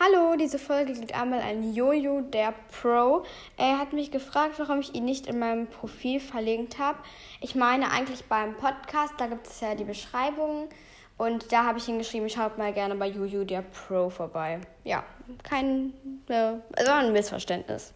Hallo, diese Folge geht einmal an Jojo, der Pro. Er hat mich gefragt, warum ich ihn nicht in meinem Profil verlinkt habe. Ich meine eigentlich beim Podcast, da gibt es ja die Beschreibung. Und da habe ich ihn geschrieben, schaut mal gerne bei Jojo, der Pro vorbei. Ja, kein, äh, also ein Missverständnis.